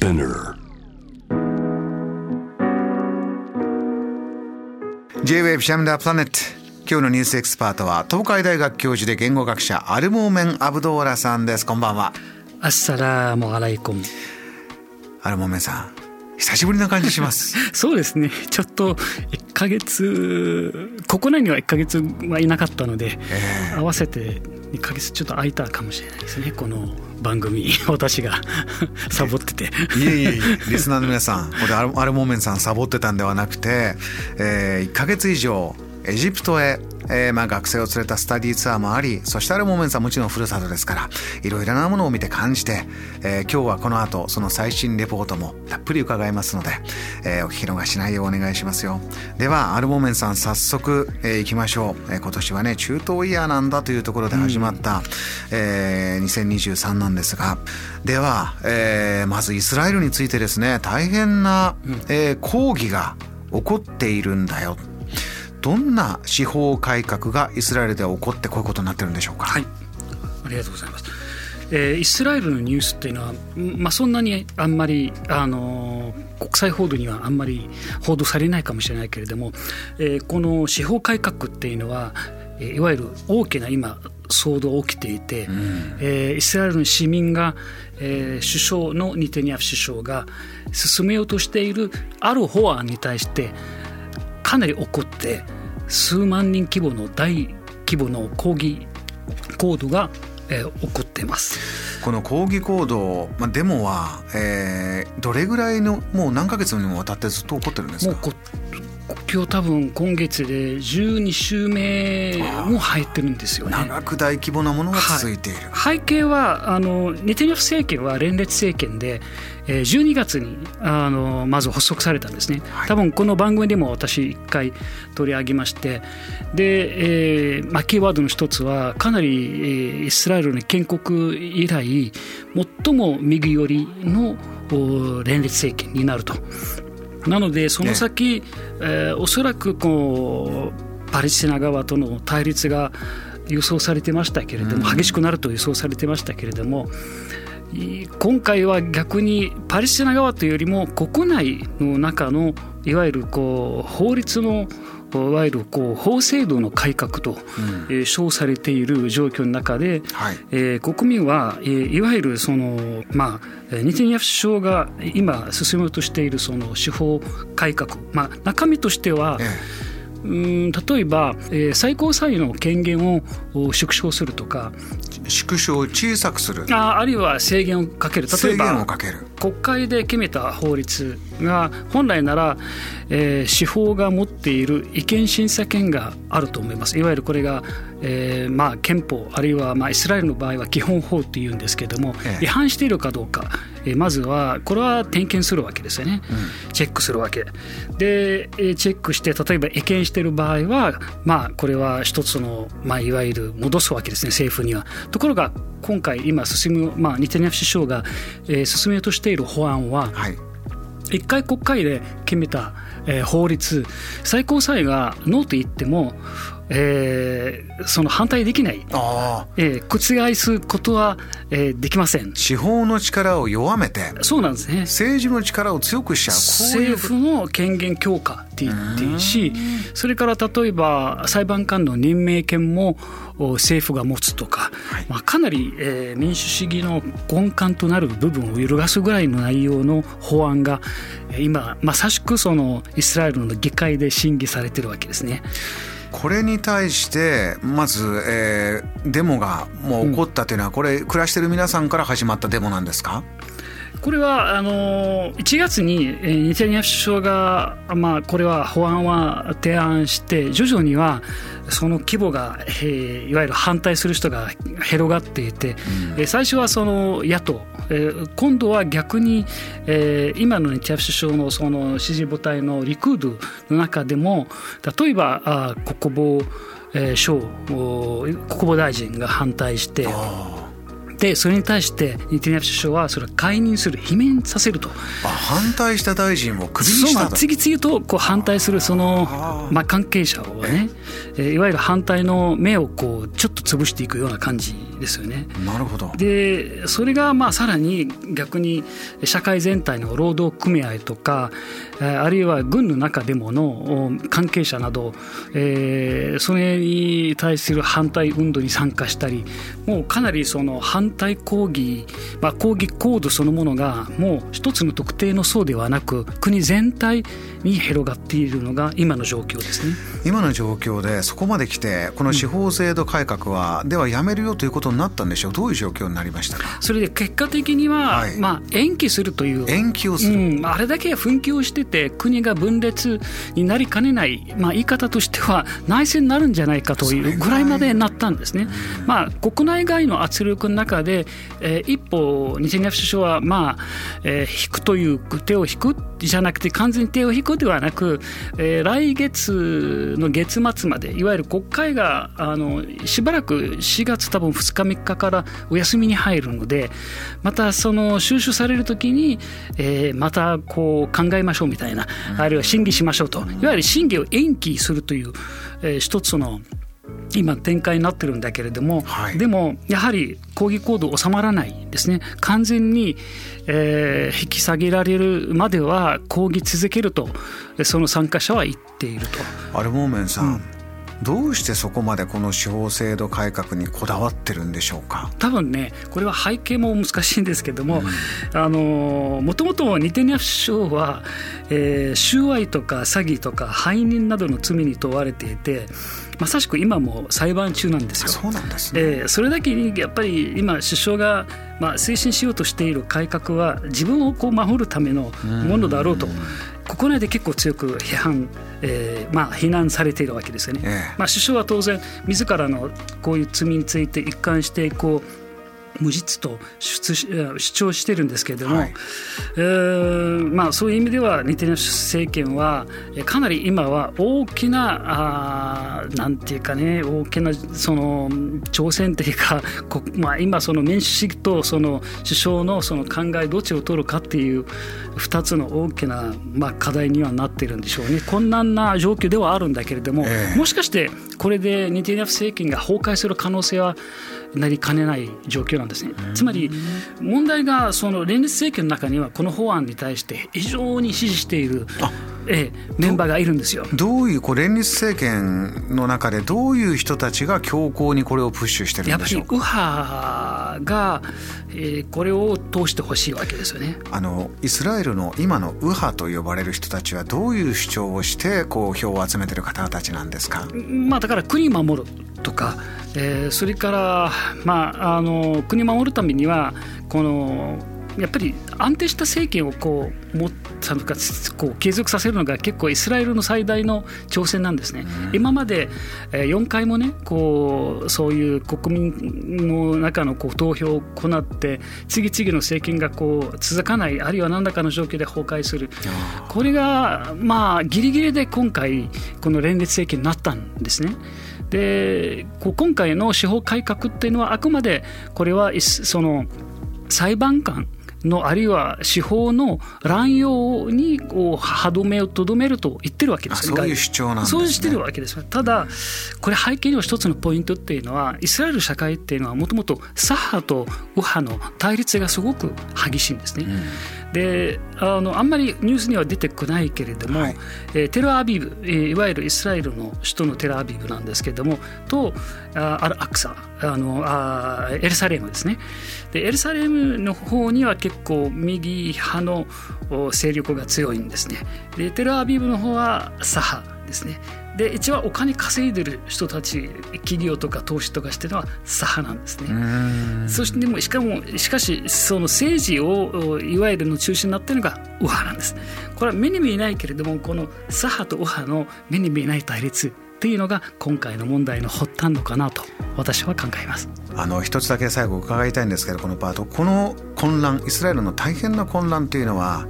Spinner. J-Wave シャムダープラネット今日のニュースエキスパートは東海大学教授で言語学者アルモーメン・アブドーラさんです。こんばんは。アッサラームアライコンアルモーメンさん久しぶりな感じします。そうですね。ちょっと1ヶ月国内には1ヶ月はいなかったので、えー、合わせて1ヶ月ちょっと空いたかもしれないですねこの番組私が。サボってて。いえいえいえリスナーの皆さんこれアルアルモーメンさんサボってたんではなくて、えー、1ヶ月以上エジプトへえー、まあ学生を連れたスタディーツアーもありそしてあるモーメンさんもちろんふるさとですからいろいろなものを見て感じて、えー、今日はこの後その最新レポートもたっぷり伺いますので、えー、お聞き逃しないようお願いしますよ。ではアルモーメンさん早速、えー、いきましょう、えー、今年はね中東イヤーなんだというところで始まった、うん、えー、2023なんですがでは、えー、まずイスラエルについてですね大変な、えー、抗議が起こっているんだよどんな司法改革がイスラエルで起こってこういうことになってるんでしょうか？はい、ありがとうございます。えー、イスラエルのニュースっていうのは、まあ、そんなにあんまり、あの国際報道にはあんまり報道されないかもしれないけれども、えー、この司法改革っていうのは、えー、いわゆる大きな今騒動起きていて、うん、えー、イスラエルの市民が、えー、首相のニテニヤフ首相が進めようとしているある法案に対してかなり怒って数万人規模の大規模の抗議行動が、えー、起こっています。この抗議行動、まあ、デモは、えー、どれぐらいのもう何ヶ月にもわたってずっと起こってるんですか？今日多分今月で12週目も入ってるんですよね。長く大規模なものが続いている、はい、背景はあのネテニヤフ政権は連立政権で12月にあのまず発足されたんですね、はい、多分この番組でも私一回取り上げましてで、えーまあ、キーワードの一つはかなり、えー、イスラエルの建国以来最も右寄りの連立政権になるとなのでその先、ね。えー、おそらくこうパレスチナ側との対立が予想されてましたけれども、激しくなると予想されてましたけれども今回は逆にパレスチナ側というよりも国内の中のいわゆるこう法律のいわゆるこう法制度の改革と、うん、称されている状況の中で、はい、えー、国民は、えー、いわゆるその、まあ、ニテニヤフ首相が今進めようとしているその司法改革、まあ、中身としては、ええ。うん例えば、えー、最高裁の権限を縮小するとか縮小小さくする。ああるいは制限をかける。例えば国会で決めた法律が本来なら、えー、司法が持っている違憲審査権があると思います。いわゆるこれが、えーまあ、憲法あるいは、まあ、イスラエルの場合は基本法っていうんですけれども、ええ、違反しているかどうか。えまずはこれは点検するわけですよね、うん、チェックするわけ。でチェックして例えば違憲している場合はまあこれは一つの、まあ、いわゆる戻すわけですね政府には。ところが今回今進む、まあ、ニテニヤフ首相が、えー、進めようとしている法案は、はい。一回国会で決めた、えー、法律。最高裁がノーと言ってもえー、その反対できない、あえー、覆すことは、えー、できません。司法の力を弱めてそうなんですね。政治の力を強くしちゃう。政府の権限強化って言っていいしそれから例えば裁判官の任命権も政府が持つとか、はい、まあ、かなり、えー、民主主義の根幹となる部分を揺るがすぐらいの内容の法案が今まさしくそのイスラエルの議会で審議されてるわけですね。これに対してまず、えー、デモがもう起こったというのは、これ暮らしている皆さんから始まったデモなんですか？これはあの1月にニテニヤフ首相が、まあ、これは法案は提案して徐々にはその規模が、えー、いわゆる反対する人が広がっていて、うん、最初はその野党、えー、今度は逆に、えー、今のニテニヤフ首相のその支持母体のリクードの中でも例えばあ国防省国防大臣が反対して。でそれに対してネタニヤフ首相はそれを解任する罷免させると。あ反対した大臣をクビにしたと次々とこう反対するそのまあ、関係者をね、えいわゆる反対の目をこうちょっと潰していくような感じですよね。なるほど。でそれがまあさらに逆に社会全体の労働組合とかあるいは軍の中でもの関係者など、えー、それに対する反対運動に参加したりもうかなりその反対抗議、まあ、抗議行動そのものがもう一つの特定の層ではなく国全体に広がっているのが今の状況ですね。今の状況でそこまで来てこの司法制度改革は、うん、ではやめるよということになったんでしょう？どういう状況になりましたか？それで結果的には、はい、まあ、延期するという延期をする、うん、あれだけ紛糾してて国が分裂になりかねない、まあ、言い方としては内戦になるんじゃないかというぐらいまでなったんですね。まあ、国内外の圧力の中で、えー、一歩ニセニヤフ首相は、まあえー、引くという手を引くじゃなくて完全に手を引くではなく、えー、来月の月末までいわゆる国会があのしばらく4月多分2日3日からお休みに入るのでまたその収集される時に、えー、またこう考えましょうみたいなあるいは審議しましょうといわゆる審議を延期するという、えー、一つの今展開になってるんだけれども、はい、でもやはり抗議行動収まらないんですね。完全に、えー、引き下げられるまでは抗議続けるとその参加者は言っていると。アルモーメンさん、うんどうしてそこまでこの司法制度改革にこだわってるんでしょうか？多分ねこれは背景も難しいんですけども、うん、あのもともとニテニヤフ首相は、えー、収賄とか詐欺とか背任などの罪に問われていてまさしく今も裁判中なんですよ。そうなんですね、えー、それだけにやっぱり今首相がまあ推進しようとしている改革は自分をこう守るためのものだろうと。国内で結構強く批判、えーまあ、非難されているわけですよね。ええ、まあ、首相は当然自らのこういう罪について一貫してこう無実と主張してるんですけれども、はい、えー、まあ、そういう意味ではネタニヤフ政権はかなり今は大きなあなんていうかね大きなその挑戦というか、まあ、今その民主主義とその首相のその考えどっちを取るかっていう2つの大きな、まあ、課題にはなってるんでしょうね困難な状況ではあるんだけれども、えー、もしかしてこれでネタニヤフ政権が崩壊する可能性はなりかねない状況なんですね。つまり問題がその連立政権の中にはこの法案に対して非常に支持している。ええ、メンバーがいるんですよ。どういうこう連立政権の中でどういう人たちが強硬にこれをプッシュしてるんでしょうか？やっぱり右派が、えー、これを通してほしいわけですよね。あのイスラエルの今の右派と呼ばれる人たちはどういう主張をしてこう票を集めてる方たちなんですか、まあ、だから国守るとかえー、それから、まあ、あの国を守るためにはこのやっぱり安定した政権をこう持ったのかこう継続させるのが結構イスラエルの最大の挑戦なんですね。うん、今まで4回もねこうそういう国民の中のこう投票を行って次々の政権がこう続かないあるいは何らかの状況で崩壊するこれがまあギリギリで今回この連立政権になったんですね。で今回の司法改革っていうのはあくまでこれはその裁判官のあるいは司法の乱用にこう歯止めをとどめると言ってるわけですそういう主張なんです、ね、そうしてるわけですただこれ背景には一つのポイントっていうのはイスラエル社会っていうのはもともと左派と右派の対立がすごく激しいんですね。うんであのあんまりニュースには出てこないけれども、はい、えー、テルアビブ、えー、いわゆるイスラエルの首都のテルアビブなんですけれどもとあアルアクサあのあエルサレムですね。でエルサレムの方には結構右派の勢力が強いんですね。でテルアビブの方は左派ですねで一番お金稼いでる人たち企業とか投資とかしてるのは左派なんですね。そしてでもしかもしかしその政治をいわゆるの中心になっているのが右派なんです。これは目に見えないけれどもこの左派と右派の目に見えない対立っていうのが今回の問題の発端のかなと私は考えますあの一つだけ最後伺いたいんですけどこのパートこの混乱イスラエルの大変な混乱というのは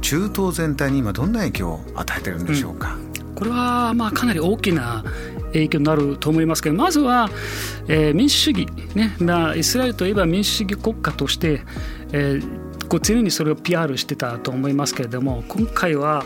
中東全体に今どんな影響を与えてるんでしょうか、うんこれはまあかなり大きな影響になると思いますけどまずは、えー、民主主義、ねまあ、イスラエルといえば民主主義国家として、えー、こう常にそれを PR してたと思いますけれども今回は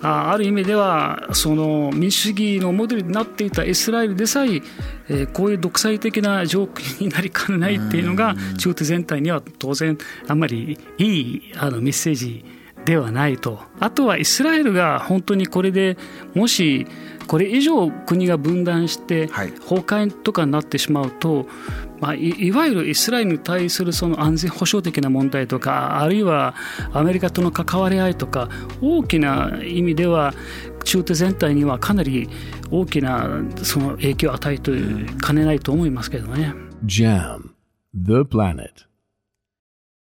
あある意味ではその民主主義のモデルになっていたイスラエルでさええー、こういう独裁的な状況になりかねないっていうのが中東全体には当然あんまりいいあのメッセージではないと。あとはイスラエルが本当にこれでもしこれ以上国が分断して崩壊とかになってしまうと、まあ、いわゆるイスラエルに対するその安全保障的な問題とかあるいはアメリカとの関わり合いとか大きな意味では中東全体にはかなり大きなその影響を与えてかねないと思いますけどね。JAM The Planet